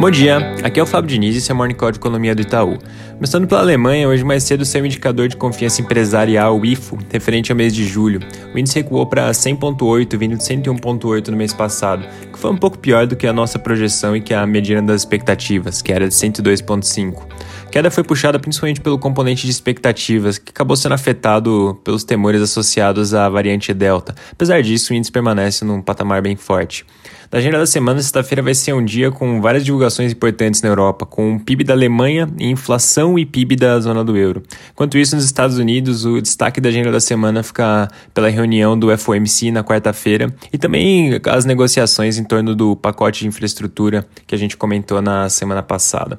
Bom dia, aqui é o Fábio Diniz e esse é o Morning Call de Economia do Itaú. Começando pela Alemanha, hoje mais cedo o indicador de confiança empresarial, o IFO, referente ao mês de julho. O índice recuou para 100,8, vindo de 101,8 no mês passado, que foi um pouco pior do que a nossa projeção e que a mediana das expectativas, que era de 102,5. A queda foi puxada principalmente pelo componente de expectativas, que acabou sendo afetado pelos temores associados à variante Delta. Apesar disso, o índice permanece num patamar bem forte. Da agenda da semana, sexta-feira vai ser um dia com várias divulgações importantes na Europa, com o PIB da Alemanha e inflação e PIB da zona do euro. Enquanto isso, nos Estados Unidos, o destaque da agenda da semana fica pela reunião do FOMC na quarta-feira e também as negociações em torno do pacote de infraestrutura que a gente comentou na semana passada.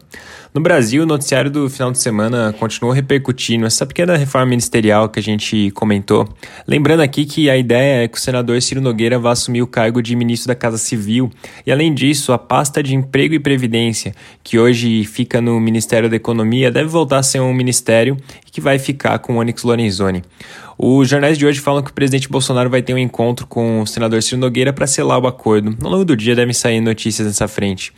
No Brasil, o noticiário do final de semana continuou repercutindo essa pequena reforma ministerial que a gente comentou. Lembrando aqui que a ideia é que o senador Ciro Nogueira vá assumir o cargo de ministro da Casa Civil e, além disso, a pasta de Emprego e Previdência, que hoje fica no Ministério da Economia, deve voltar a ser um ministério que vai ficar com Onyx Lorenzoni. Os jornais de hoje falam que o presidente Bolsonaro vai ter um encontro com o senador Ciro Nogueira para selar o acordo. Ao longo do dia devem sair notícias nessa frente.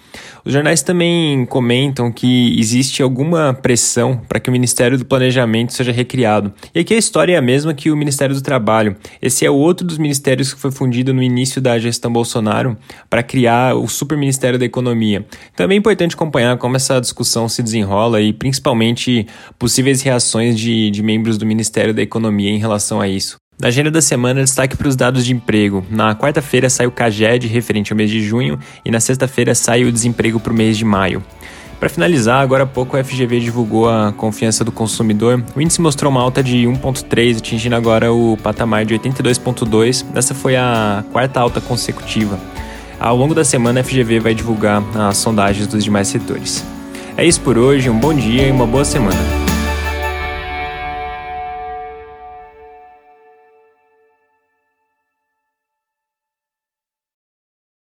Os jornais também comentam que existe alguma pressão para que o Ministério do Planejamento seja recriado. E aqui a história é a mesma que o Ministério do Trabalho. Esse é outro dos ministérios que foi fundido no início da gestão Bolsonaro para criar o Super Ministério da Economia. Também é importante acompanhar como essa discussão se desenrola e principalmente possíveis reações de, de membros do Ministério da Economia em relação relação a isso. Na agenda da semana, destaque para os dados de emprego. Na quarta-feira sai o CAGED, referente ao mês de junho, e na sexta-feira sai o desemprego para o mês de maio. Para finalizar, agora há pouco a FGV divulgou a confiança do consumidor. O índice mostrou uma alta de 1,3, atingindo agora o patamar de 82,2. Essa foi a quarta alta consecutiva. Ao longo da semana, a FGV vai divulgar as sondagens dos demais setores. É isso por hoje, um bom dia e uma boa semana.